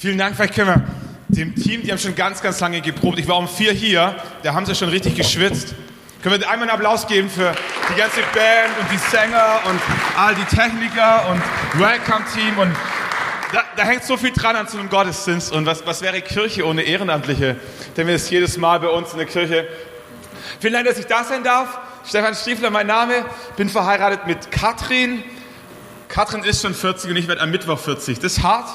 Vielen Dank. Vielleicht können wir dem Team, die haben schon ganz, ganz lange geprobt. Ich war um vier hier, da haben sie schon richtig geschwitzt. Können wir einmal einen Applaus geben für die ganze Band und die Sänger und all die Techniker und Welcome-Team und da, da, hängt so viel dran an so einem Gottesdienst. Und was, was wäre Kirche ohne Ehrenamtliche? Denn wir das jedes Mal bei uns in der Kirche. Vielen Dank, dass ich da sein darf. Stefan Stiefler, mein Name. Bin verheiratet mit Katrin. Katrin ist schon 40 und ich werde am Mittwoch 40. Das ist hart.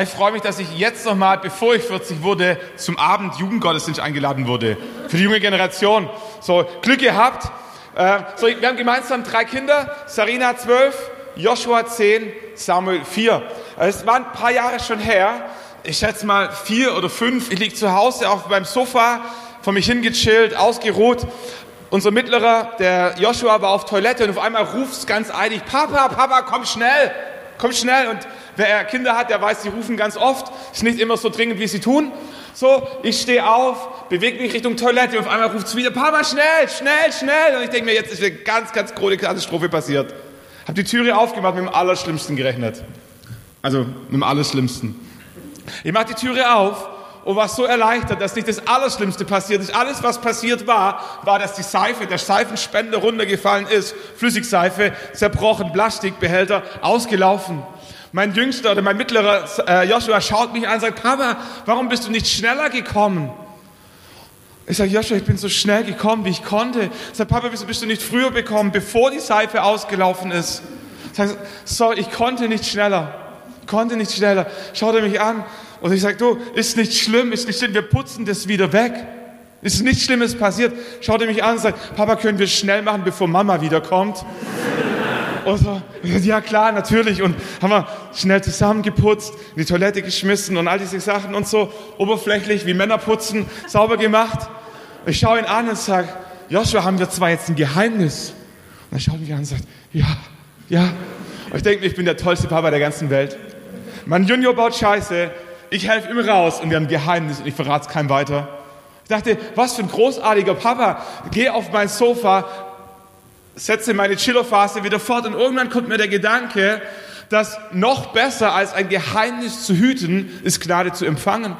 Ich freue mich, dass ich jetzt nochmal, bevor ich 40 wurde, zum Abend Jugendgottesdienst eingeladen wurde. Für die junge Generation. So, Glück gehabt. Äh, so, wir haben gemeinsam drei Kinder. Sarina 12, Joshua 10, Samuel 4. Es waren ein paar Jahre schon her. Ich schätze mal vier oder fünf. Ich liege zu Hause auf meinem Sofa, vor mich hingechillt, ausgeruht. Unser Mittlerer, der Joshua, war auf Toilette und auf einmal ruft ganz eilig, Papa, Papa, komm schnell, komm schnell. Und Wer Kinder hat, der weiß, sie rufen ganz oft. Ist nicht immer so dringend, wie sie tun. So, ich stehe auf, bewege mich Richtung Toilette und auf einmal ruft es wieder, Papa, schnell, schnell, schnell. Und ich denke mir, jetzt ist eine ganz, ganz große Katastrophe passiert. Hab die Türe aufgemacht, mit dem Allerschlimmsten gerechnet. Also, mit dem Allerschlimmsten. Ich mache die Türe auf und war so erleichtert, dass nicht das Allerschlimmste passiert ist. Alles, was passiert war, war, dass die Seife, der Seifenspender runtergefallen ist, Flüssigseife, zerbrochen, Plastikbehälter, ausgelaufen. Mein Jüngster oder mein mittlerer äh, Joshua schaut mich an und sagt, Papa, warum bist du nicht schneller gekommen? Ich sage, Joshua, ich bin so schnell gekommen, wie ich konnte. Ich sage, Papa, wieso bist du nicht früher gekommen, bevor die Seife ausgelaufen ist? Ich sage, sorry, ich konnte nicht schneller. Ich konnte nicht schneller. Schaut er mich an und ich sage, du, ist nicht schlimm, ist nicht schlimm, wir putzen das wieder weg. Ist nichts Schlimmes passiert. Schaut er mich an und sagt, Papa, können wir schnell machen, bevor Mama wiederkommt? Und so, ja klar, natürlich. Und haben wir schnell zusammengeputzt, in die Toilette geschmissen und all diese Sachen und so oberflächlich wie Männer putzen, sauber gemacht. Ich schaue ihn an und sage, Joshua, haben wir zwar jetzt ein Geheimnis? Und er schaut mich an und sagt, ja, ja. Und ich denke, ich bin der tollste Papa der ganzen Welt. Mein Junior baut Scheiße, ich helfe ihm raus und wir haben ein Geheimnis und ich verrate es keinem weiter. Ich dachte, was für ein großartiger Papa. Geh auf mein Sofa, setze meine Chillerphase wieder fort und irgendwann kommt mir der Gedanke, dass noch besser als ein Geheimnis zu hüten, ist Gnade zu empfangen.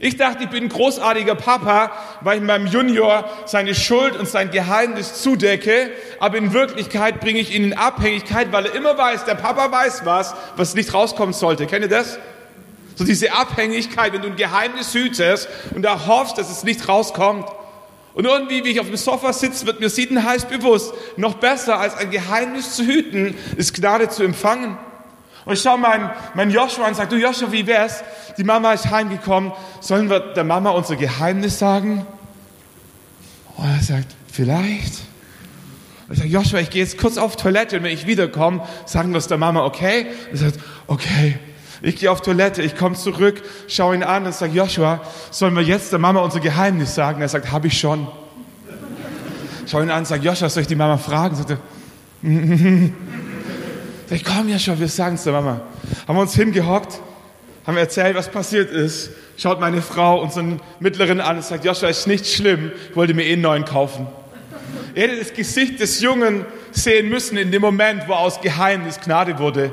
Ich dachte, ich bin ein großartiger Papa, weil ich meinem Junior seine Schuld und sein Geheimnis zudecke, aber in Wirklichkeit bringe ich ihn in Abhängigkeit, weil er immer weiß, der Papa weiß was, was nicht rauskommen sollte. Kennt ihr das? So diese Abhängigkeit, wenn du ein Geheimnis hütest und da hoffst, dass es nicht rauskommt. Und irgendwie, wie ich auf dem Sofa sitze, wird mir siedenheiß bewusst, noch besser als ein Geheimnis zu hüten, ist Gnade zu empfangen. Und ich schaue meinen mein Joshua an und sage, du Joshua, wie wär's? Die Mama ist heimgekommen, sollen wir der Mama unser Geheimnis sagen? Und er sagt, vielleicht. Und ich sage, Joshua, ich gehe jetzt kurz auf Toilette und wenn ich wiederkomme, sagen wir es der Mama, okay? Und er sagt, okay. Ich gehe auf Toilette, ich komme zurück, schaue ihn an und sage, Joshua, sollen wir jetzt der Mama unser Geheimnis sagen? Er sagt, habe ich schon. Schau ihn an und sage, Joshua, soll ich die Mama fragen? Sagt er, sag ich, komm Joshua, wir sagen es der Mama. Haben wir uns hingehockt, haben erzählt, was passiert ist. Schaut meine Frau unseren Mittleren an und sagt, Joshua, ist nicht schlimm, ich wollte mir eh einen neuen kaufen. Er hätte das Gesicht des Jungen sehen müssen in dem Moment, wo aus Geheimnis Gnade wurde.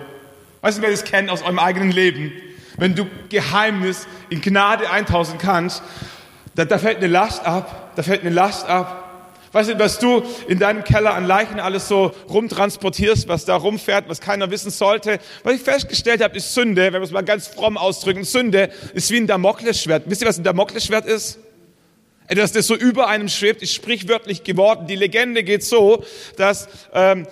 Weißt du, wer das kennt aus eurem eigenen Leben? Wenn du Geheimnis in Gnade eintauschen kannst, da, da fällt eine Last ab, da fällt eine Last ab. Weißt du, was du in deinem Keller an Leichen alles so rumtransportierst, was da rumfährt, was keiner wissen sollte? Was ich festgestellt habe, ist Sünde, wenn wir es mal ganz fromm ausdrücken, Sünde ist wie ein Damoklesschwert. Wisst ihr, was ein Damoklesschwert ist? Etwas, das so über einem schwebt, ist sprichwörtlich geworden. Die Legende geht so, dass ähm,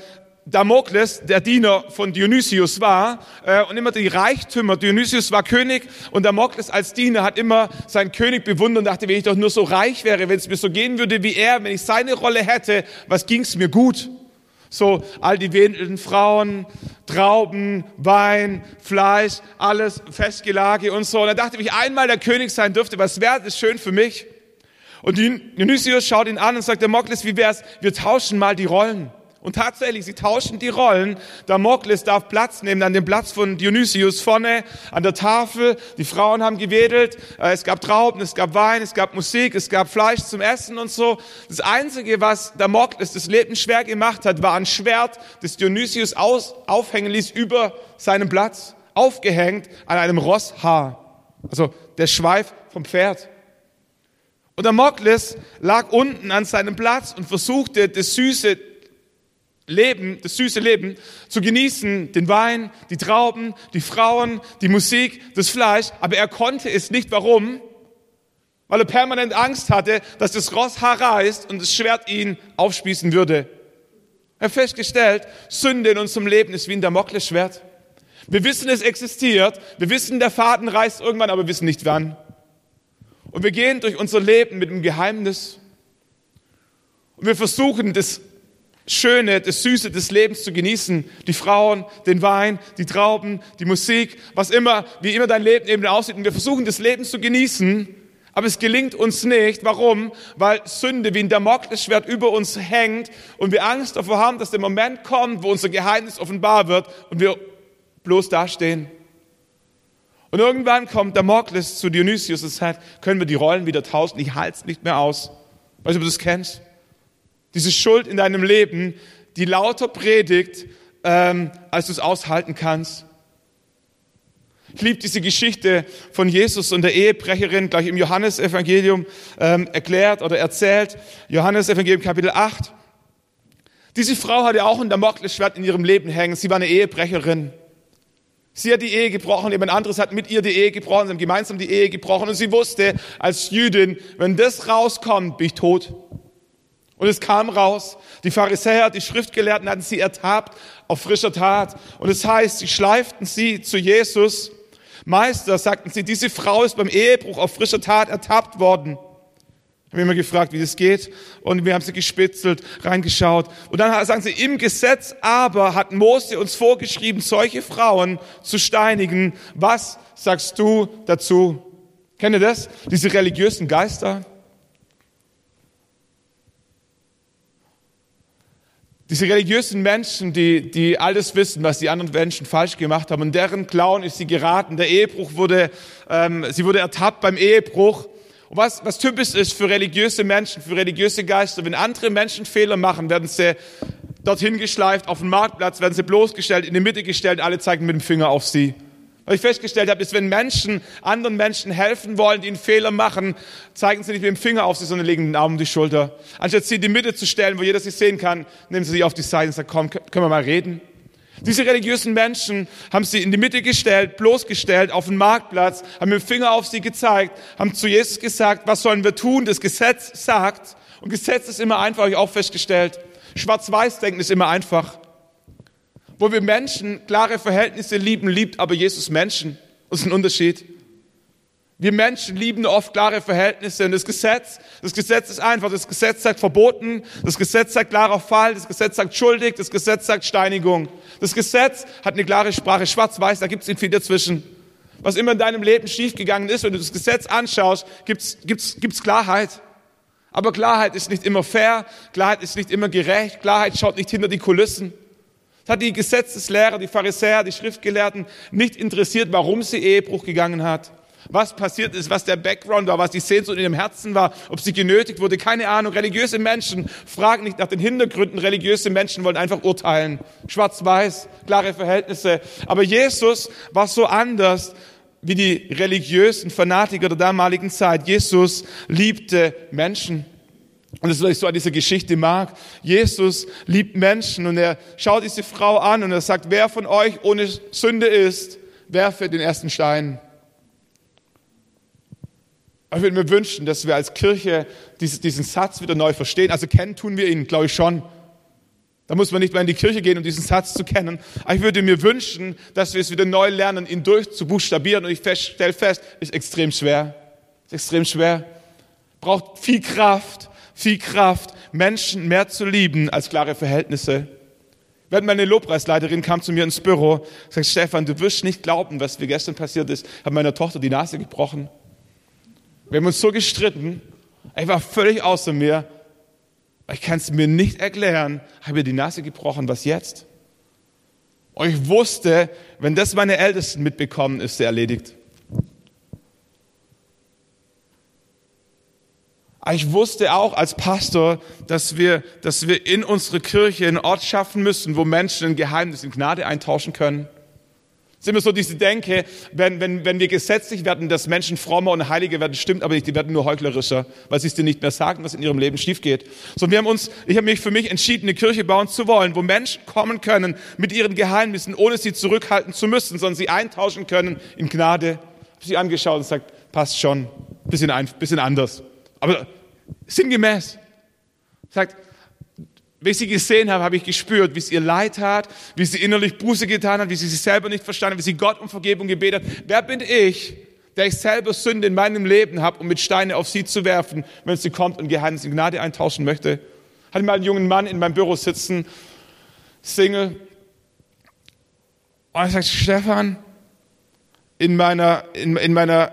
Damokles, der Diener von Dionysius war äh, und immer die Reichtümer, Dionysius war König und Damokles als Diener hat immer seinen König bewundert und dachte, wenn ich doch nur so reich wäre, wenn es mir so gehen würde wie er, wenn ich seine Rolle hätte, was ging's mir gut? So all die wedelnden Frauen, Trauben, Wein, Fleisch, alles Festgelage und so. Und er dachte, wenn ich einmal der König sein dürfte, was wäre das schön für mich? Und Dionysius schaut ihn an und sagt, Damokles, wie wär's, wir tauschen mal die Rollen. Und tatsächlich, sie tauschen die Rollen. Damokles darf Platz nehmen an dem Platz von Dionysius vorne an der Tafel. Die Frauen haben gewedelt. Äh, es gab Trauben, es gab Wein, es gab Musik, es gab Fleisch zum Essen und so. Das Einzige, was Damokles das Leben schwer gemacht hat, war ein Schwert, das Dionysius aus, aufhängen ließ über seinem Platz. aufgehängt an einem Rosshaar, also der Schweif vom Pferd. Und Damokles lag unten an seinem Platz und versuchte, das süße Leben, das süße Leben zu genießen, den Wein, die Trauben, die Frauen, die Musik, das Fleisch, aber er konnte es nicht. Warum? Weil er permanent Angst hatte, dass das Ross reißt und das Schwert ihn aufspießen würde. Er hat festgestellt, Sünde in unserem Leben ist wie ein Damoklesschwert. Wir wissen, es existiert. Wir wissen, der Faden reißt irgendwann, aber wir wissen nicht wann. Und wir gehen durch unser Leben mit dem Geheimnis. Und wir versuchen, das Schöne, das Süße des Lebens zu genießen. Die Frauen, den Wein, die Trauben, die Musik, was immer, wie immer dein Leben eben aussieht. Und wir versuchen, das Leben zu genießen. Aber es gelingt uns nicht. Warum? Weil Sünde wie ein Damoklesschwert über uns hängt und wir Angst davor haben, dass der Moment kommt, wo unser Geheimnis offenbar wird und wir bloß dastehen. Und irgendwann kommt Damokles zu Dionysius und sagt, können wir die Rollen wieder tauschen? Ich halte es nicht mehr aus. Weißt du, ob du das kennst? Diese Schuld in deinem Leben, die lauter predigt, ähm, als du es aushalten kannst. Ich liebe diese Geschichte von Jesus und der Ehebrecherin, gleich im Johannesevangelium ähm, erklärt oder erzählt. Johannesevangelium Kapitel 8. Diese Frau hatte auch ein Damoklesschwert in ihrem Leben hängen. Sie war eine Ehebrecherin. Sie hat die Ehe gebrochen, jemand anderes hat mit ihr die Ehe gebrochen, sie haben gemeinsam die Ehe gebrochen und sie wusste als Jüdin, wenn das rauskommt, bin ich tot. Und es kam raus. Die Pharisäer, die Schriftgelehrten hatten sie ertappt auf frischer Tat. Und es heißt, sie schleiften sie zu Jesus. Meister, sagten sie, diese Frau ist beim Ehebruch auf frischer Tat ertappt worden. Ich habe immer gefragt, wie das geht. Und wir haben sie gespitzelt, reingeschaut. Und dann sagen sie, im Gesetz aber hat Mose uns vorgeschrieben, solche Frauen zu steinigen. Was sagst du dazu? Kennt ihr das? Diese religiösen Geister? Diese religiösen Menschen, die, die alles wissen, was die anderen Menschen falsch gemacht haben, und deren Clown ist sie geraten. Der Ehebruch wurde, ähm, sie wurde ertappt beim Ehebruch. Und was, was typisch ist für religiöse Menschen, für religiöse Geister, wenn andere Menschen Fehler machen, werden sie dorthin geschleift, auf den Marktplatz, werden sie bloßgestellt, in die Mitte gestellt, alle zeigen mit dem Finger auf sie. Was ich festgestellt habe, ist, wenn Menschen anderen Menschen helfen wollen, die einen Fehler machen, zeigen sie nicht mit dem Finger auf sie, sondern legen den Arm um die Schulter. Anstatt sie in die Mitte zu stellen, wo jeder sie sehen kann, nehmen sie sie auf die Seite und sagen, komm, können wir mal reden? Diese religiösen Menschen haben sie in die Mitte gestellt, bloßgestellt, auf den Marktplatz, haben mit dem Finger auf sie gezeigt, haben zu Jesus gesagt, was sollen wir tun? Das Gesetz sagt, und Gesetz ist immer einfach, habe ich auch festgestellt. Schwarz-Weiß-Denken ist immer einfach wo wir Menschen klare Verhältnisse lieben, liebt aber Jesus Menschen. Das ist ein Unterschied. Wir Menschen lieben oft klare Verhältnisse und das Gesetz, das Gesetz ist einfach, das Gesetz sagt verboten, das Gesetz sagt klarer Fall, das Gesetz sagt schuldig, das Gesetz sagt Steinigung. Das Gesetz hat eine klare Sprache, schwarz-weiß, da gibt es nicht viel dazwischen. Was immer in deinem Leben schiefgegangen ist, wenn du das Gesetz anschaust, gibt's gibt's gibt's Klarheit. Aber Klarheit ist nicht immer fair, Klarheit ist nicht immer gerecht, Klarheit schaut nicht hinter die Kulissen. Es hat die Gesetzeslehrer, die Pharisäer, die Schriftgelehrten nicht interessiert, warum sie Ehebruch gegangen hat. Was passiert ist, was der Background war, was die Sehnsucht in ihrem Herzen war, ob sie genötigt wurde, keine Ahnung. Religiöse Menschen fragen nicht nach den Hintergründen. Religiöse Menschen wollen einfach urteilen. Schwarz-Weiß, klare Verhältnisse. Aber Jesus war so anders wie die religiösen Fanatiker der damaligen Zeit. Jesus liebte Menschen. Und das ist, was ich so an dieser Geschichte mag. Jesus liebt Menschen und er schaut diese Frau an und er sagt, wer von euch ohne Sünde ist, werfe den ersten Stein. Ich würde mir wünschen, dass wir als Kirche diesen Satz wieder neu verstehen. Also kennen tun wir ihn, glaube ich schon. Da muss man nicht mehr in die Kirche gehen, um diesen Satz zu kennen. Aber ich würde mir wünschen, dass wir es wieder neu lernen, ihn durchzubuchstabieren. Und ich stelle fest, ist extrem schwer. Ist extrem schwer. Braucht viel Kraft, viel Kraft, Menschen mehr zu lieben als klare Verhältnisse. Wenn meine Lobpreisleiterin kam zu mir ins Büro, sagt Stefan, du wirst nicht glauben, was mir gestern passiert ist. Habe meiner Tochter die Nase gebrochen. Wir haben uns so gestritten. Ich war völlig außer mir. Ich kann es mir nicht erklären. Habe ihr die Nase gebrochen. Was jetzt? Und ich wusste, wenn das meine Ältesten mitbekommen, ist sie erledigt. Ich wusste auch als Pastor, dass wir, dass wir in unsere Kirche einen Ort schaffen müssen, wo Menschen ein Geheimnis in Gnade eintauschen können. Es ist immer so diese Denke, wenn, wenn, wenn wir gesetzlich werden, dass Menschen frommer und heiliger werden, stimmt aber nicht, die werden nur heuchlerischer, weil sie es dir nicht mehr sagen, was in ihrem Leben schief geht. So, wir haben uns, ich habe mich für mich entschieden, eine Kirche bauen zu wollen, wo Menschen kommen können mit ihren Geheimnissen, ohne sie zurückhalten zu müssen, sondern sie eintauschen können in Gnade. Ich habe sie angeschaut und sagt, passt schon, bisschen, ein, bisschen anders, aber sinngemäß. Sagt, wie ich sie gesehen habe, habe ich gespürt, wie es ihr leid hat, wie sie innerlich Buße getan hat, wie sie sich selber nicht verstanden hat, wie sie Gott um Vergebung gebetet hat. Wer bin ich, der ich selber Sünde in meinem Leben habe, um mit Steine auf sie zu werfen, wenn sie kommt und Geheimnis in Gnade eintauschen möchte? Hatte mal einen jungen Mann in meinem Büro sitzen, Single, und er sagt, Stefan, in meiner, in, in meiner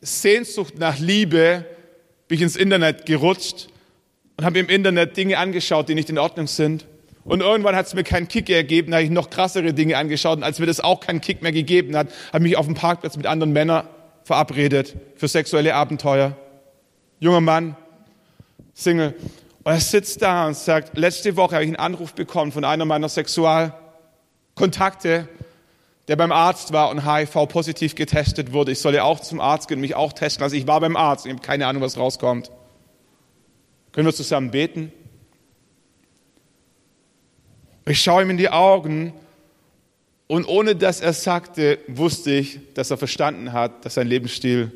Sehnsucht nach Liebe bin ich ins Internet gerutscht und habe im Internet Dinge angeschaut, die nicht in Ordnung sind. Und irgendwann hat es mir keinen Kick ergeben, habe ich noch krassere Dinge angeschaut. Und als mir das auch keinen Kick mehr gegeben hat, habe ich mich auf dem Parkplatz mit anderen Männern verabredet für sexuelle Abenteuer. Junger Mann, Single. Und er sitzt da und sagt, letzte Woche habe ich einen Anruf bekommen von einer meiner Sexualkontakte, der beim Arzt war und HIV-positiv getestet wurde. Ich solle auch zum Arzt gehen und mich auch testen lassen. Ich war beim Arzt ich habe keine Ahnung, was rauskommt. Können wir zusammen beten? Ich schaue ihm in die Augen und ohne dass er sagte, wusste ich, dass er verstanden hat, dass sein Lebensstil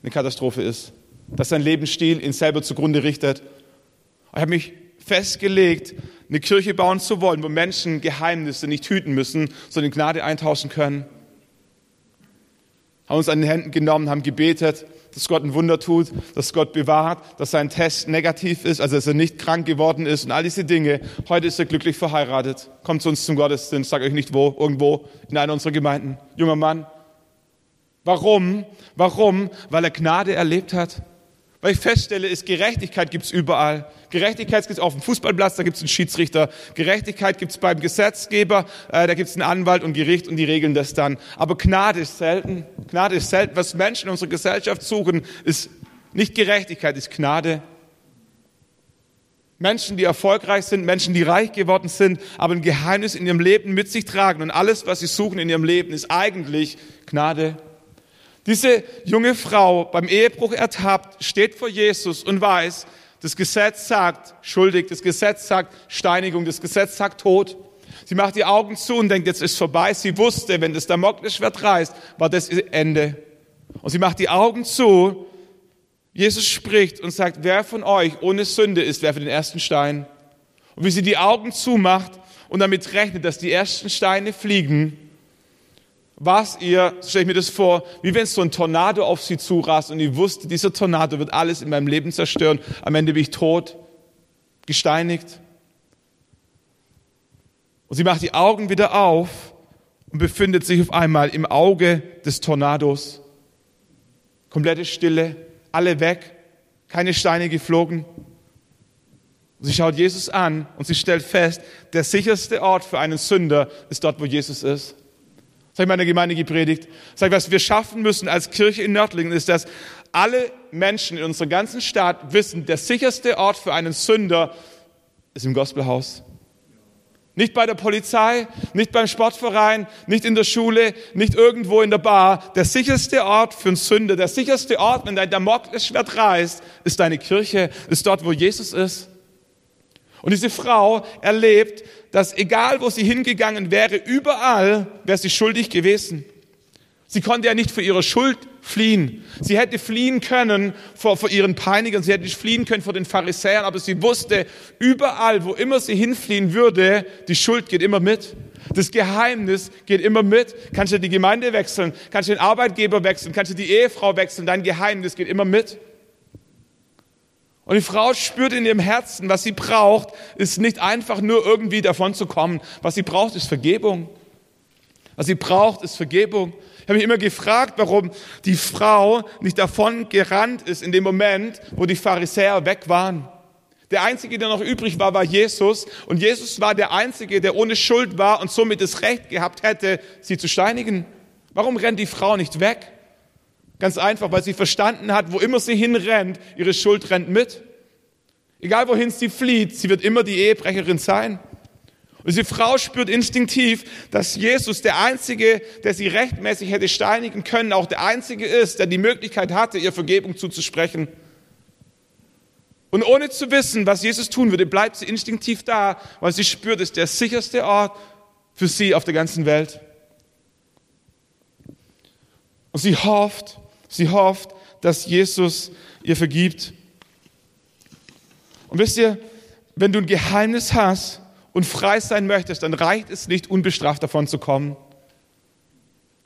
eine Katastrophe ist, dass sein Lebensstil ihn selber zugrunde richtet. Ich habe mich festgelegt, eine Kirche bauen zu wollen, wo Menschen Geheimnisse nicht hüten müssen, sondern Gnade eintauschen können. Haben uns an den Händen genommen, haben gebetet dass Gott ein Wunder tut, dass Gott bewahrt, dass sein Test negativ ist, also dass er nicht krank geworden ist und all diese Dinge. Heute ist er glücklich verheiratet. Kommt zu uns zum Gottesdienst, sag euch nicht wo, irgendwo in einer unserer Gemeinden. Junger Mann. Warum? Warum? Weil er Gnade erlebt hat. Weil ich feststelle, ist Gerechtigkeit gibt's überall. Gerechtigkeit gibt's auf dem Fußballplatz, da gibt's einen Schiedsrichter. Gerechtigkeit gibt's beim Gesetzgeber, äh, da gibt's einen Anwalt und Gericht und die regeln das dann. Aber Gnade ist selten. Gnade ist selten. Was Menschen in unserer Gesellschaft suchen, ist nicht Gerechtigkeit, ist Gnade. Menschen, die erfolgreich sind, Menschen, die reich geworden sind, aber ein Geheimnis in ihrem Leben mit sich tragen und alles, was sie suchen in ihrem Leben, ist eigentlich Gnade. Diese junge Frau beim Ehebruch ertappt, steht vor Jesus und weiß, das Gesetz sagt schuldig, das Gesetz sagt Steinigung, das Gesetz sagt Tod. Sie macht die Augen zu und denkt, jetzt ist vorbei. Sie wusste, wenn das Damoklesschwert reißt, war das ihr Ende. Und sie macht die Augen zu. Jesus spricht und sagt, wer von euch ohne Sünde ist, werfe den ersten Stein. Und wie sie die Augen zumacht und damit rechnet, dass die ersten Steine fliegen, was ihr, so stelle ich mir das vor, wie wenn so ein Tornado auf sie zurast und ihr wusste, dieser Tornado wird alles in meinem Leben zerstören. Am Ende bin ich tot, gesteinigt. Und sie macht die Augen wieder auf und befindet sich auf einmal im Auge des Tornados. Komplette Stille, alle weg, keine Steine geflogen. Und sie schaut Jesus an und sie stellt fest, der sicherste Ort für einen Sünder ist dort, wo Jesus ist. Das habe ich meiner Gemeinde gepredigt. Sag ich, was wir schaffen müssen als Kirche in Nördlingen ist, dass alle Menschen in unserer ganzen Stadt wissen, der sicherste Ort für einen Sünder ist im Gospelhaus. Nicht bei der Polizei, nicht beim Sportverein, nicht in der Schule, nicht irgendwo in der Bar. Der sicherste Ort für einen Sünder, der sicherste Ort, wenn dein Damoklesschwert reißt, ist deine Kirche, ist dort, wo Jesus ist. Und diese Frau erlebt, dass egal wo sie hingegangen wäre, überall wäre sie schuldig gewesen. Sie konnte ja nicht vor ihrer Schuld fliehen. Sie hätte fliehen können vor, vor ihren Peinigern, sie hätte fliehen können vor den Pharisäern, aber sie wusste, überall, wo immer sie hinfliehen würde, die Schuld geht immer mit. Das Geheimnis geht immer mit. Kannst du die Gemeinde wechseln, kannst du den Arbeitgeber wechseln, kannst du die Ehefrau wechseln, dein Geheimnis geht immer mit. Und die Frau spürt in ihrem Herzen, was sie braucht, ist nicht einfach nur irgendwie davon zu kommen. Was sie braucht, ist Vergebung. Was sie braucht, ist Vergebung. Ich habe mich immer gefragt, warum die Frau nicht davon gerannt ist in dem Moment, wo die Pharisäer weg waren. Der Einzige, der noch übrig war, war Jesus. Und Jesus war der Einzige, der ohne Schuld war und somit das Recht gehabt hätte, sie zu steinigen. Warum rennt die Frau nicht weg? Ganz einfach, weil sie verstanden hat, wo immer sie hinrennt, ihre Schuld rennt mit. Egal wohin sie flieht, sie wird immer die Ehebrecherin sein. Und diese Frau spürt instinktiv, dass Jesus der Einzige, der sie rechtmäßig hätte steinigen können, auch der Einzige ist, der die Möglichkeit hatte, ihr Vergebung zuzusprechen. Und ohne zu wissen, was Jesus tun würde, bleibt sie instinktiv da, weil sie spürt, es ist der sicherste Ort für sie auf der ganzen Welt. Und sie hofft, sie hofft, dass Jesus ihr vergibt. Und wisst ihr, wenn du ein Geheimnis hast und frei sein möchtest, dann reicht es nicht, unbestraft davon zu kommen.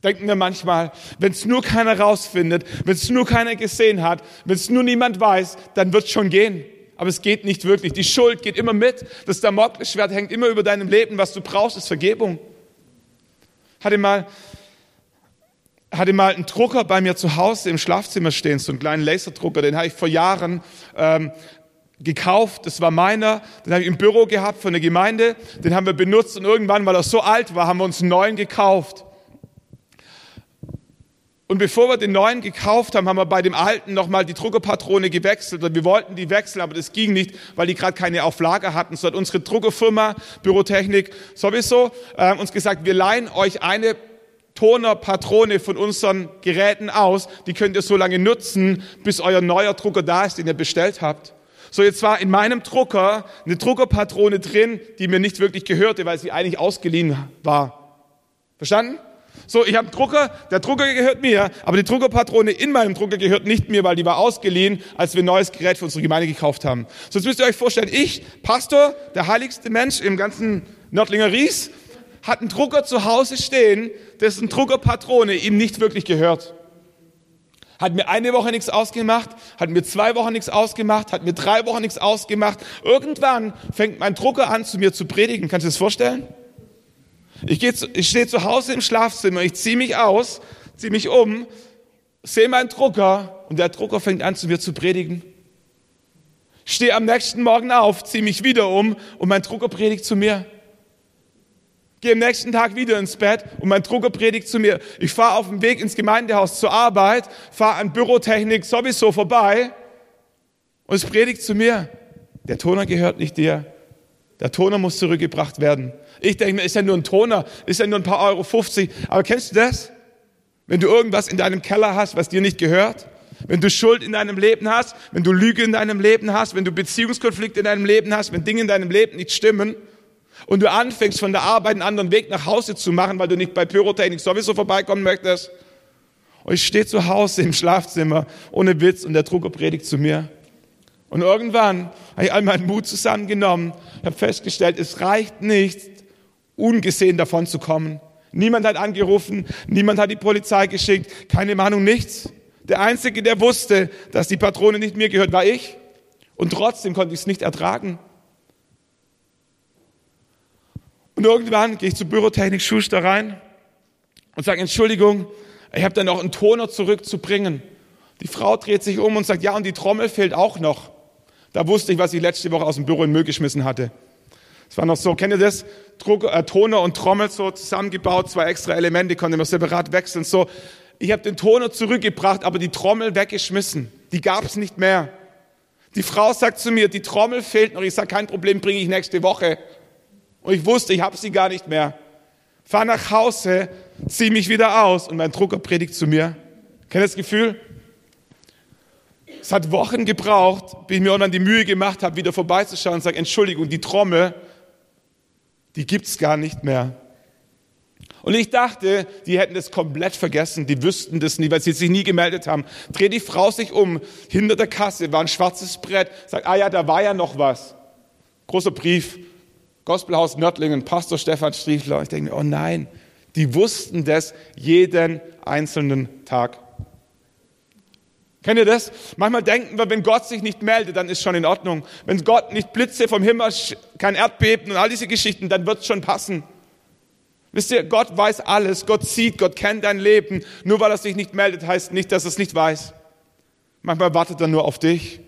Denken wir manchmal, wenn es nur keiner rausfindet, wenn es nur keiner gesehen hat, wenn es nur niemand weiß, dann wird es schon gehen. Aber es geht nicht wirklich. Die Schuld geht immer mit. Das Damoklesschwert hängt immer über deinem Leben. Was du brauchst, ist Vergebung. Hatte mal hatte mal einen Drucker bei mir zu Hause im Schlafzimmer stehen, so einen kleinen Laserdrucker, den habe ich vor Jahren ähm, gekauft, das war meiner, den habe ich im Büro gehabt von der Gemeinde, den haben wir benutzt und irgendwann, weil er so alt war, haben wir uns einen neuen gekauft. Und bevor wir den neuen gekauft haben, haben wir bei dem alten nochmal die Druckerpatrone gewechselt. wir wollten die wechseln, aber das ging nicht, weil die gerade keine auf Lager hatten. So hat unsere Druckerfirma, Bürotechnik sowieso, äh, uns gesagt, wir leihen euch eine Tonerpatrone von unseren Geräten aus. Die könnt ihr so lange nutzen, bis euer neuer Drucker da ist, den ihr bestellt habt. So, jetzt war in meinem Drucker eine Druckerpatrone drin, die mir nicht wirklich gehörte, weil sie eigentlich ausgeliehen war. Verstanden? So, ich habe einen Drucker, der Drucker gehört mir, aber die Druckerpatrone in meinem Drucker gehört nicht mir, weil die war ausgeliehen, als wir ein neues Gerät für unsere Gemeinde gekauft haben. So, jetzt müsst ihr euch vorstellen, ich, Pastor, der heiligste Mensch im ganzen Nördlinger Ries, hat einen Drucker zu Hause stehen, dessen Druckerpatrone ihm nicht wirklich gehört. Hat mir eine Woche nichts ausgemacht, hat mir zwei Wochen nichts ausgemacht, hat mir drei Wochen nichts ausgemacht. Irgendwann fängt mein Drucker an, zu mir zu predigen. Kannst du dir das vorstellen? Ich, gehe zu, ich stehe zu Hause im Schlafzimmer, ich ziehe mich aus, ziehe mich um, sehe meinen Drucker und der Drucker fängt an, zu mir zu predigen. Stehe am nächsten Morgen auf, ziehe mich wieder um und mein Drucker predigt zu mir gehe am nächsten Tag wieder ins Bett und mein Drucker predigt zu mir. Ich fahre auf dem Weg ins Gemeindehaus zur Arbeit, fahre an Bürotechnik sowieso vorbei und es predigt zu mir. Der Toner gehört nicht dir. Der Toner muss zurückgebracht werden. Ich denke mir, ist ja nur ein Toner, ist ja nur ein paar Euro 50. Aber kennst du das? Wenn du irgendwas in deinem Keller hast, was dir nicht gehört, wenn du Schuld in deinem Leben hast, wenn du Lüge in deinem Leben hast, wenn du Beziehungskonflikte in deinem Leben hast, wenn Dinge in deinem Leben nicht stimmen, und du anfängst von der Arbeit einen anderen Weg nach Hause zu machen, weil du nicht bei Pyrotechnik sowieso vorbeikommen möchtest. Und ich stehe zu Hause im Schlafzimmer ohne Witz und der Drucker predigt zu mir. Und irgendwann habe ich all meinen Mut zusammengenommen, habe festgestellt, es reicht nicht, ungesehen davon zu kommen. Niemand hat angerufen, niemand hat die Polizei geschickt, keine Mahnung, nichts. Der Einzige, der wusste, dass die Patrone nicht mir gehört, war ich. Und trotzdem konnte ich es nicht ertragen. Und irgendwann gehe ich zur Bürotechnik Schuster rein und sage, Entschuldigung, ich habe da noch einen Toner zurückzubringen. Die Frau dreht sich um und sagt, ja, und die Trommel fehlt auch noch. Da wusste ich, was ich letzte Woche aus dem Büro in den Müll geschmissen hatte. Es war noch so, kennt ihr das? Druck, äh, Toner und Trommel so zusammengebaut, zwei extra Elemente, konnte man separat wechseln. So, ich habe den Toner zurückgebracht, aber die Trommel weggeschmissen. Die gab es nicht mehr. Die Frau sagt zu mir, die Trommel fehlt noch. Ich sage, kein Problem, bringe ich nächste Woche. Und ich wusste, ich habe sie gar nicht mehr. Fahr nach Hause, zieh mich wieder aus und mein Drucker predigt zu mir. Kennt das Gefühl? Es hat Wochen gebraucht, bis ich mir auch dann die Mühe gemacht habe, wieder vorbeizuschauen und sage, Entschuldigung, die Trommel, die gibt's gar nicht mehr. Und ich dachte, die hätten das komplett vergessen, die wüssten das nie, weil sie sich nie gemeldet haben. Dreht die Frau sich um, hinter der Kasse war ein schwarzes Brett, sagt, ah ja, da war ja noch was. Großer Brief, Gospelhaus Nördlingen, Pastor Stefan Striefler. Ich denke mir, oh nein, die wussten das jeden einzelnen Tag. Kennt ihr das? Manchmal denken wir, wenn Gott sich nicht meldet, dann ist schon in Ordnung. Wenn Gott nicht Blitze vom Himmel, kein Erdbeben und all diese Geschichten, dann wird es schon passen. Wisst ihr, Gott weiß alles, Gott sieht, Gott kennt dein Leben. Nur weil er sich nicht meldet, heißt nicht, dass er es nicht weiß. Manchmal wartet er nur auf dich.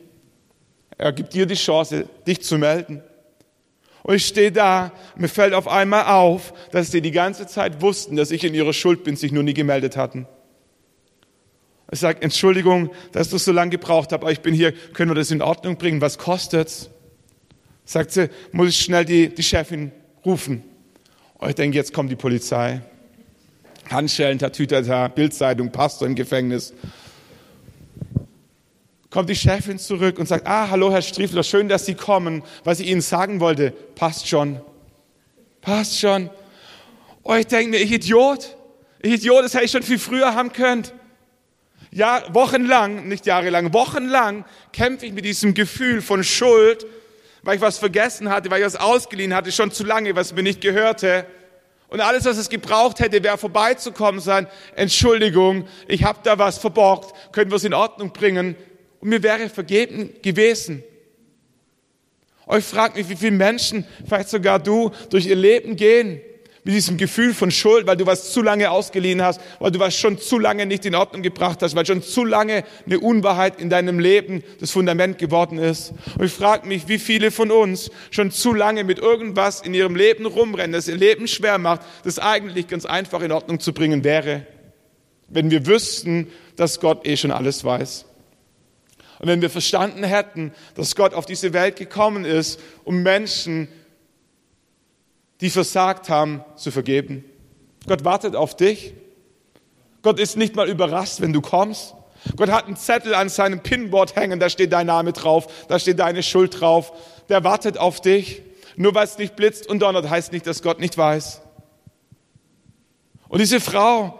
Er gibt dir die Chance, dich zu melden. Und ich stehe da, mir fällt auf einmal auf, dass sie die ganze Zeit wussten, dass ich in ihrer Schuld bin, sich nur nie gemeldet hatten. Ich sage, Entschuldigung, dass du so lange gebraucht hast, aber ich bin hier, können wir das in Ordnung bringen? Was kostet's? Sagt sie, muss ich schnell die, die Chefin rufen. Und ich denke, jetzt kommt die Polizei. Handschellen, Tatütata, Bildzeitung, Pastor im Gefängnis. Kommt die Chefin zurück und sagt, ah, hallo Herr Striefler, schön, dass Sie kommen. Was ich Ihnen sagen wollte, passt schon. Passt schon. Oh, ich denke mir, ich Idiot. Ich Idiot, das hätte ich schon viel früher haben können. Ja, wochenlang, nicht jahrelang, wochenlang kämpfe ich mit diesem Gefühl von Schuld, weil ich was vergessen hatte, weil ich was ausgeliehen hatte, schon zu lange, was mir nicht gehörte. Und alles, was es gebraucht hätte, wäre vorbeizukommen, sein, Entschuldigung, ich habe da was verborgt, können wir es in Ordnung bringen? Und mir wäre vergeben gewesen. Euch fragt mich, wie viele Menschen, vielleicht sogar du, durch ihr Leben gehen mit diesem Gefühl von Schuld, weil du was zu lange ausgeliehen hast, weil du was schon zu lange nicht in Ordnung gebracht hast, weil schon zu lange eine Unwahrheit in deinem Leben das Fundament geworden ist. Und ich frage mich, wie viele von uns schon zu lange mit irgendwas in ihrem Leben rumrennen, das ihr Leben schwer macht, das eigentlich ganz einfach in Ordnung zu bringen wäre, wenn wir wüssten, dass Gott eh schon alles weiß. Und wenn wir verstanden hätten, dass Gott auf diese Welt gekommen ist, um Menschen die versagt haben, zu vergeben. Gott wartet auf dich. Gott ist nicht mal überrascht, wenn du kommst. Gott hat einen Zettel an seinem Pinboard hängen, da steht dein Name drauf, da steht deine Schuld drauf. Der wartet auf dich. Nur weil es nicht blitzt und donnert, heißt nicht, dass Gott nicht weiß. Und diese Frau,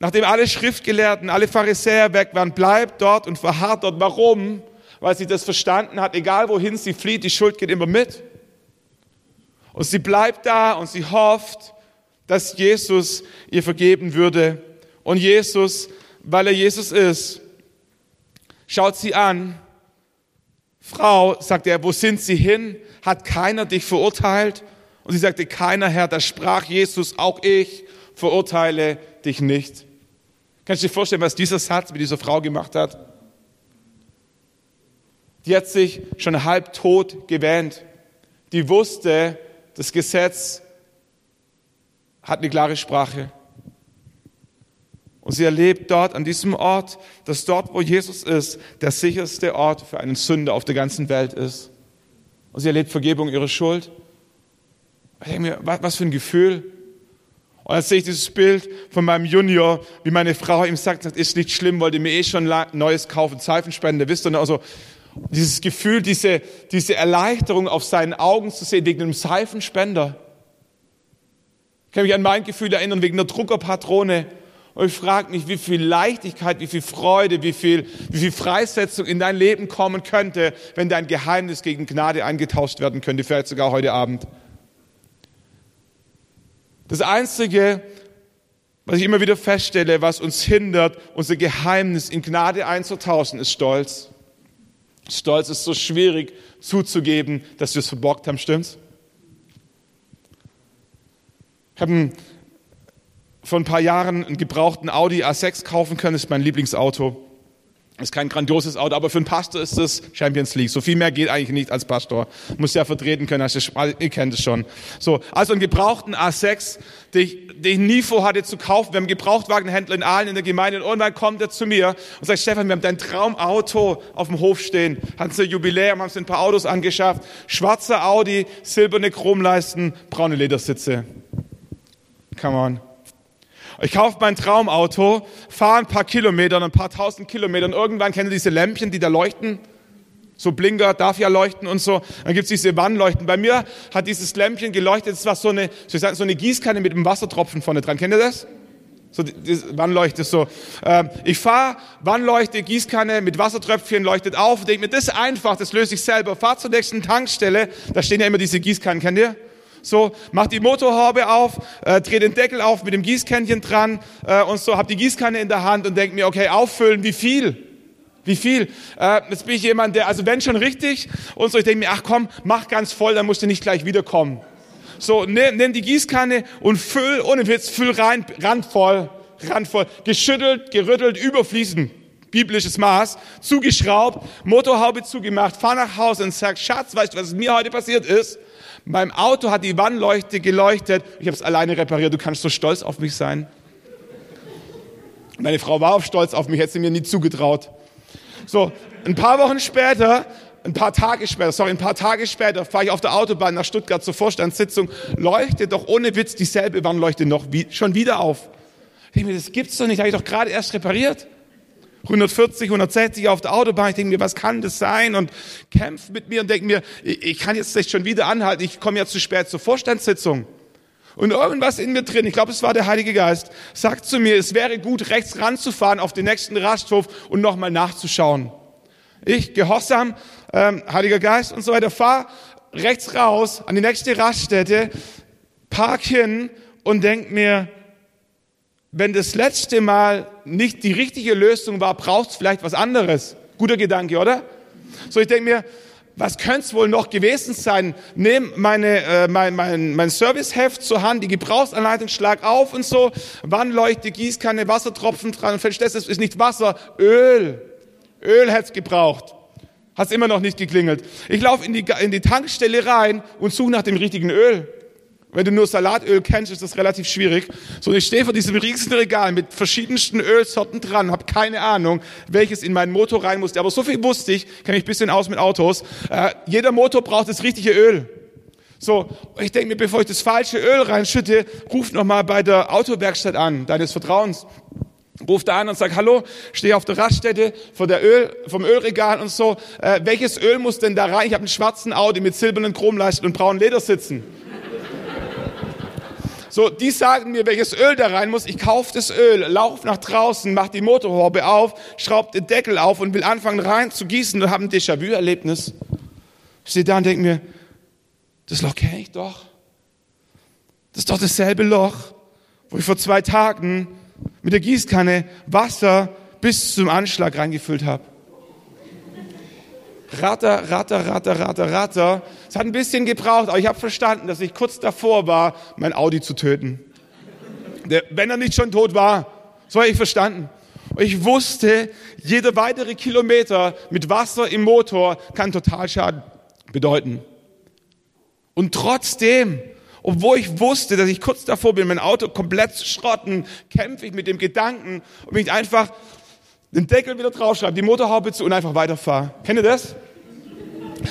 nachdem alle Schriftgelehrten, alle Pharisäer weg waren, bleibt dort und verharrt dort. Warum? Weil sie das verstanden hat, egal wohin sie flieht, die Schuld geht immer mit. Und sie bleibt da und sie hofft, dass Jesus ihr vergeben würde. Und Jesus, weil er Jesus ist, schaut sie an. Frau, sagt er, wo sind sie hin? Hat keiner dich verurteilt? Und sie sagte, keiner Herr, da sprach Jesus, auch ich verurteile dich nicht. Kannst du dir vorstellen, was dieser Satz mit dieser Frau gemacht hat? Die hat sich schon halb tot gewähnt. Die wusste, das Gesetz hat eine klare Sprache. Und sie erlebt dort, an diesem Ort, dass dort, wo Jesus ist, der sicherste Ort für einen Sünder auf der ganzen Welt ist. Und sie erlebt Vergebung ihrer Schuld. Ich denke mir, was für ein Gefühl. Und dann sehe ich dieses Bild von meinem Junior, wie meine Frau ihm sagt, das ist nicht schlimm, wollte mir eh schon Neues kaufen, Seifenspende, wisst ihr, also dieses Gefühl, diese, diese Erleichterung auf seinen Augen zu sehen wegen einem Seifenspender. Ich kann mich an mein Gefühl erinnern wegen einer Druckerpatrone. Und ich frage mich, wie viel Leichtigkeit, wie viel Freude, wie viel, wie viel Freisetzung in dein Leben kommen könnte, wenn dein Geheimnis gegen Gnade eingetauscht werden könnte, vielleicht sogar heute Abend. Das Einzige, was ich immer wieder feststelle, was uns hindert, unser Geheimnis in Gnade einzutauschen, ist Stolz. Stolz ist so schwierig zuzugeben, dass wir es verborgt haben, stimmt's? Ich habe vor ein paar Jahren einen gebrauchten Audi A6 kaufen können, das ist mein Lieblingsauto. Ist kein grandioses Auto, aber für einen Pastor ist das Champions League. So viel mehr geht eigentlich nicht als Pastor. Muss ja vertreten können, also ihr kennt es schon. So, also einen gebrauchten A6, den ich, den ich nie vorhatte zu kaufen. Wir haben einen Gebrauchtwagenhändler in Aalen in der Gemeinde und irgendwann kommt er zu mir und sagt, Stefan, wir haben dein Traumauto auf dem Hof stehen. Hatten sie Jubiläum, haben sie ein paar Autos angeschafft. Schwarzer Audi, silberne Chromleisten, braune Ledersitze. Come on. Ich kaufe mein Traumauto, fahre ein paar Kilometer, ein paar tausend Kilometer und irgendwann kennt ihr diese Lämpchen, die da leuchten? So Blinker darf ja leuchten und so. Dann gibt's diese Wannleuchten. Bei mir hat dieses Lämpchen geleuchtet. Das war so eine, so, eine Gießkanne mit einem Wassertropfen vorne dran. Kennt ihr das? So Wannleuchte so. Ähm, ich fahre, Wannleuchte, Gießkanne mit Wassertröpfchen leuchtet auf. Denke mir, das ist einfach, das löse ich selber. Fahr zur nächsten Tankstelle. Da stehen ja immer diese Gießkannen. Kennt ihr? So, mach die Motorhaube auf, äh, dreh den Deckel auf mit dem Gießkännchen dran äh, und so, hab die Gießkanne in der Hand und denk mir, okay, auffüllen, wie viel? Wie viel? Äh, jetzt bin ich jemand, der, also wenn schon richtig und so, ich denke mir, ach komm, mach ganz voll, dann musst du nicht gleich wiederkommen. So, nimm, nimm die Gießkanne und füll, ohne Witz, füll rein, randvoll, randvoll, geschüttelt, gerüttelt, überfließen biblisches Maß, zugeschraubt, Motorhaube zugemacht, fahr nach Hause und sag, Schatz, weißt du, was mir heute passiert ist? Beim Auto hat die Wannleuchte geleuchtet. Ich habe es alleine repariert. Du kannst so stolz auf mich sein. Meine Frau war auch stolz auf mich, hätte sie mir nie zugetraut. So, ein paar Wochen später ein paar Tage später, sorry, ein paar Tage später fahre ich auf der Autobahn nach Stuttgart zur Vorstandssitzung, leuchtet doch ohne Witz dieselbe Warnleuchte noch wie, schon wieder auf. Ich mir, das gibt's doch nicht, habe ich doch gerade erst repariert. 140, 160 auf der Autobahn. Ich denke mir, was kann das sein? Und kämpfe mit mir und denke mir, ich, kann jetzt nicht schon wieder anhalten. Ich komme ja zu spät zur Vorstandssitzung. Und irgendwas in mir drin, ich glaube, es war der Heilige Geist, sagt zu mir, es wäre gut, rechts ranzufahren auf den nächsten Rasthof und nochmal nachzuschauen. Ich, gehorsam, ähm, Heiliger Geist und so weiter, fahr rechts raus an die nächste Raststätte, park hin und denk mir, wenn das letzte Mal nicht die richtige Lösung war, brauchst du vielleicht was anderes. Guter Gedanke, oder? So, ich denke mir, was könnte es wohl noch gewesen sein? Nimm meine, äh, mein, mein, mein Serviceheft zur Hand, die Gebrauchsanleitung, schlag auf und so, Wannleuchte, Gießkanne, Wassertropfen dran und feststellst, es ist nicht Wasser, Öl. Öl hätte gebraucht. Hat's immer noch nicht geklingelt. Ich laufe in die, in die Tankstelle rein und suche nach dem richtigen Öl. Wenn du nur Salatöl kennst, ist das relativ schwierig. So, ich stehe vor diesem riesigen Regal mit verschiedensten Ölsorten dran, habe keine Ahnung, welches in meinen Motor rein musste. Aber so viel wusste ich, kenne ich ein bisschen aus mit Autos. Äh, jeder Motor braucht das richtige Öl. So, ich denke mir, bevor ich das falsche Öl reinschütte, ruf nochmal bei der Autowerkstatt an, deines Vertrauens. Ruf da an und sag, hallo, stehe auf der Raststätte vor der Öl, vom Ölregal und so. Äh, welches Öl muss denn da rein? Ich habe einen schwarzen Audi mit silbernen Chromleisten und braunen Ledersitzen. So, die sagen mir, welches Öl da rein muss. Ich kaufe das Öl, lauf nach draußen, mach die Motorhaube auf, schraub den Deckel auf und will anfangen rein zu gießen und habe ein Déjà-vu-Erlebnis. Ich stehe da und denke mir, das Loch kenne ich doch. Das ist doch dasselbe Loch, wo ich vor zwei Tagen mit der Gießkanne Wasser bis zum Anschlag reingefüllt habe. Ratter, ratter, ratter, ratter, ratter. Es hat ein bisschen gebraucht, aber ich habe verstanden, dass ich kurz davor war, mein Audi zu töten. Der, wenn er nicht schon tot war, so habe ich verstanden. Und ich wusste, jeder weitere Kilometer mit Wasser im Motor kann Totalschaden bedeuten. Und trotzdem, obwohl ich wusste, dass ich kurz davor bin, mein Auto komplett zu schrotten, kämpfe ich mit dem Gedanken, ob ich einfach den Deckel wieder draufschreibe, die Motorhaube zu und einfach weiterfahre. Kennt ihr das?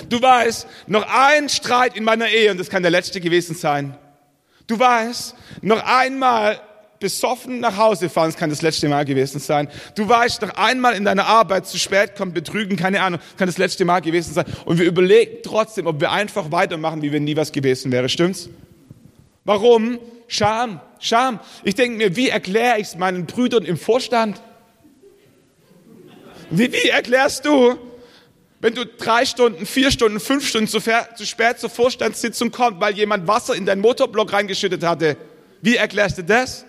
Du weißt, noch ein Streit in meiner Ehe und das kann der letzte gewesen sein. Du weißt, noch einmal besoffen nach Hause fahren, das kann das letzte Mal gewesen sein. Du weißt, noch einmal in deiner Arbeit zu spät kommen, betrügen, keine Ahnung, kann das letzte Mal gewesen sein. Und wir überlegen trotzdem, ob wir einfach weitermachen, wie wenn nie was gewesen wäre. Stimmt's? Warum? Scham, Scham. Ich denke mir, wie erkläre ich es meinen Brüdern im Vorstand? Wie, wie erklärst du, wenn du drei Stunden, vier Stunden, fünf Stunden zu, zu spät zur Vorstandssitzung kommst, weil jemand Wasser in deinen Motorblock reingeschüttet hatte? Wie erklärst du das?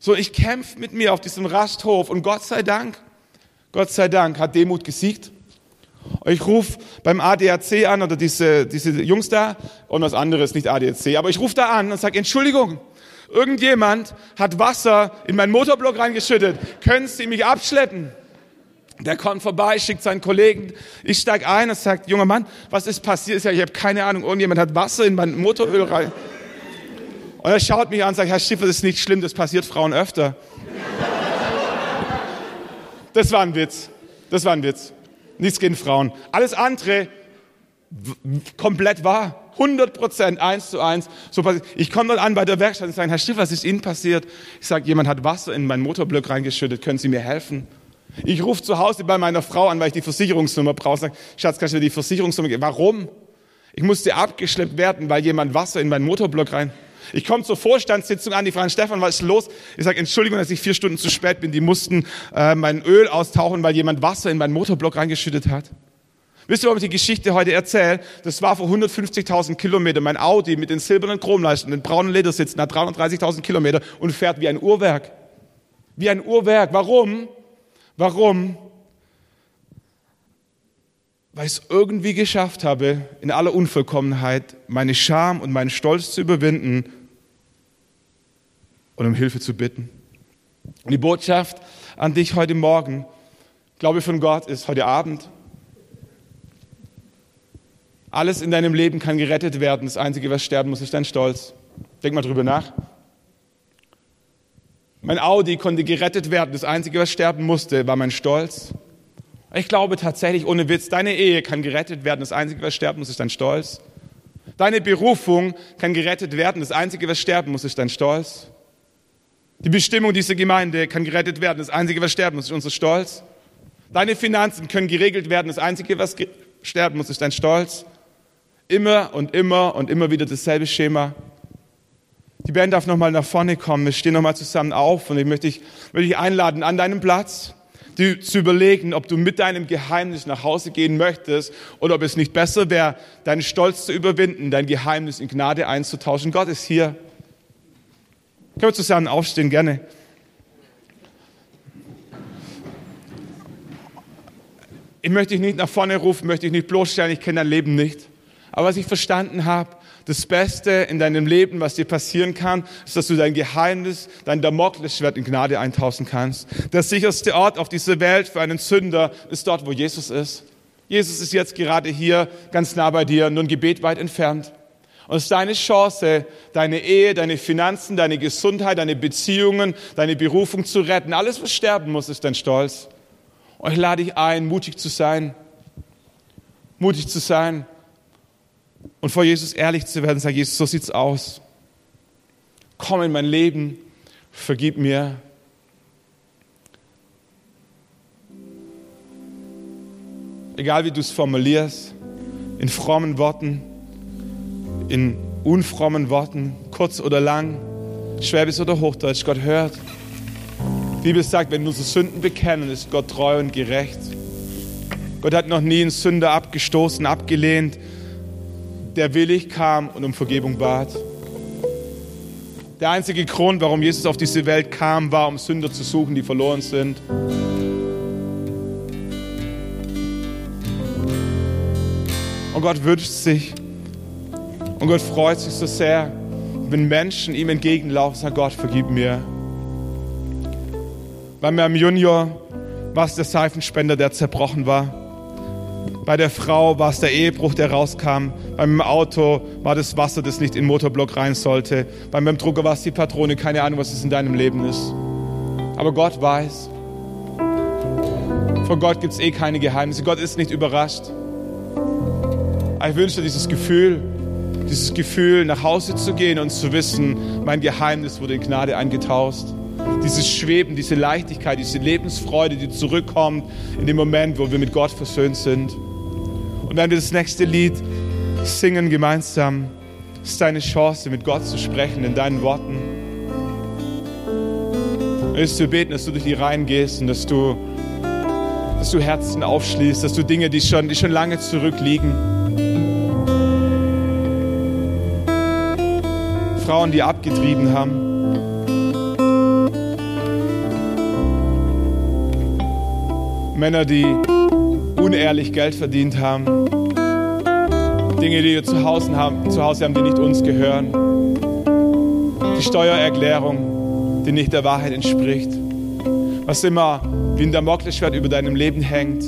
So, ich kämpfe mit mir auf diesem Rasthof und Gott sei Dank, Gott sei Dank hat Demut gesiegt. Ich rufe beim ADAC an oder diese, diese Jungs da und was anderes, nicht ADAC, aber ich rufe da an und sage, Entschuldigung, irgendjemand hat Wasser in meinen Motorblock reingeschüttet. Können Sie mich abschleppen? Der kommt vorbei, schickt seinen Kollegen. Ich steig ein und sagt, junger Mann, was ist passiert? Ich, habe keine Ahnung, irgendjemand hat Wasser in mein Motoröl rein. Und er schaut mich an und sagt, Herr Schiffer, das ist nicht schlimm, das passiert Frauen öfter. Das war ein Witz. Das war ein Witz. Nichts gegen Frauen. Alles andere komplett wahr. 100 Prozent, eins zu eins. So. Ich komme dann an bei der Werkstatt und sage, Herr Schiffer, was ist Ihnen passiert? Ich sage, jemand hat Wasser in meinen Motorblock reingeschüttet. Können Sie mir helfen? Ich rufe zu Hause bei meiner Frau an, weil ich die Versicherungsnummer brauche. Sag, Schatz, kannst du mir die Versicherungsnummer geben? Warum? Ich musste abgeschleppt werden, weil jemand Wasser in meinen Motorblock rein. Ich komme zur Vorstandssitzung an, die fragen, Stefan, was ist los? Ich sage, Entschuldigung, dass ich vier Stunden zu spät bin. Die mussten äh, mein Öl austauchen, weil jemand Wasser in meinen Motorblock reingeschüttet hat. Wisst ihr, warum ich die Geschichte heute erzähle? Das war vor 150.000 Kilometern. Mein Audi mit den silbernen Chromleisten, den braunen Ledersitzen hat 330.000 Kilometer und fährt wie ein Uhrwerk. Wie ein Uhrwerk. Warum? Warum? Weil ich es irgendwie geschafft habe, in aller Unvollkommenheit meine Scham und meinen Stolz zu überwinden und um Hilfe zu bitten. Und die Botschaft an dich heute Morgen, glaube ich von Gott, ist heute Abend. Alles in deinem Leben kann gerettet werden. Das Einzige, was sterben muss, ist dein Stolz. Denk mal drüber nach. Mein Audi konnte gerettet werden. Das Einzige, was sterben musste, war mein Stolz. Ich glaube tatsächlich, ohne Witz, deine Ehe kann gerettet werden. Das Einzige, was sterben muss, ist dein Stolz. Deine Berufung kann gerettet werden. Das Einzige, was sterben muss, ist dein Stolz. Die Bestimmung dieser Gemeinde kann gerettet werden. Das Einzige, was sterben muss, ist unser Stolz. Deine Finanzen können geregelt werden. Das Einzige, was sterben muss, ist dein Stolz. Immer und immer und immer wieder dasselbe Schema. Die Band darf nochmal nach vorne kommen. Wir stehen nochmal zusammen auf und ich möchte dich, möchte dich einladen an deinem Platz die, zu überlegen, ob du mit deinem Geheimnis nach Hause gehen möchtest oder ob es nicht besser wäre, deinen Stolz zu überwinden, dein Geheimnis in Gnade einzutauschen. Gott ist hier. Können wir zusammen aufstehen, gerne. Ich möchte dich nicht nach vorne rufen, möchte dich nicht bloßstellen, ich kenne dein Leben nicht. Aber was ich verstanden habe, das Beste in deinem Leben, was dir passieren kann, ist, dass du dein Geheimnis, dein Damoklesschwert in Gnade eintauschen kannst. Der sicherste Ort auf dieser Welt für einen Sünder ist dort, wo Jesus ist. Jesus ist jetzt gerade hier, ganz nah bei dir, nur ein Gebet weit entfernt. Und es ist deine Chance, deine Ehe, deine Finanzen, deine Gesundheit, deine Beziehungen, deine Berufung zu retten. Alles, was sterben muss, ist dein Stolz. Und ich lade dich ein, mutig zu sein. Mutig zu sein und vor Jesus ehrlich zu werden, sag Jesus, so sieht's aus. Komm in mein Leben, vergib mir. Egal wie du es formulierst, in frommen Worten, in unfrommen Worten, kurz oder lang, Schwäbisch oder Hochdeutsch, Gott hört. Die Bibel sagt, wenn wir unsere Sünden bekennen, ist Gott treu und gerecht. Gott hat noch nie einen Sünder abgestoßen, abgelehnt, der willig kam und um Vergebung bat. Der einzige Grund, warum Jesus auf diese Welt kam, war, um Sünder zu suchen, die verloren sind. Und Gott wünscht sich und Gott freut sich so sehr, wenn Menschen ihm entgegenlaufen und sagen, Gott, vergib mir. Bei meinem Junior war es der Seifenspender, der zerbrochen war. Bei der Frau war es der Ehebruch, der rauskam. Beim Auto war das Wasser, das nicht in den Motorblock rein sollte. Beim Drucker war es die Patrone. Keine Ahnung, was es in deinem Leben ist. Aber Gott weiß. Vor Gott gibt es eh keine Geheimnisse. Gott ist nicht überrascht. Ich wünsche dir dieses Gefühl, dieses Gefühl, nach Hause zu gehen und zu wissen, mein Geheimnis wurde in Gnade eingetauscht. Dieses Schweben, diese Leichtigkeit, diese Lebensfreude, die zurückkommt in dem Moment, wo wir mit Gott versöhnt sind. Und wenn wir das nächste Lied singen gemeinsam, ist deine Chance, mit Gott zu sprechen in deinen Worten. Willst du beten, dass du durch die Reihen gehst und dass du, dass du Herzen aufschließt, dass du Dinge, die schon, die schon lange zurückliegen, Frauen, die abgetrieben haben, Männer, die unehrlich Geld verdient haben. Dinge, die wir zu Hause haben, zu Hause haben, die nicht uns gehören. Die Steuererklärung, die nicht der Wahrheit entspricht. Was immer wie ein Damoklesschwert über deinem Leben hängt.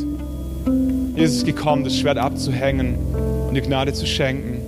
Jesus ist gekommen, das Schwert abzuhängen und die Gnade zu schenken.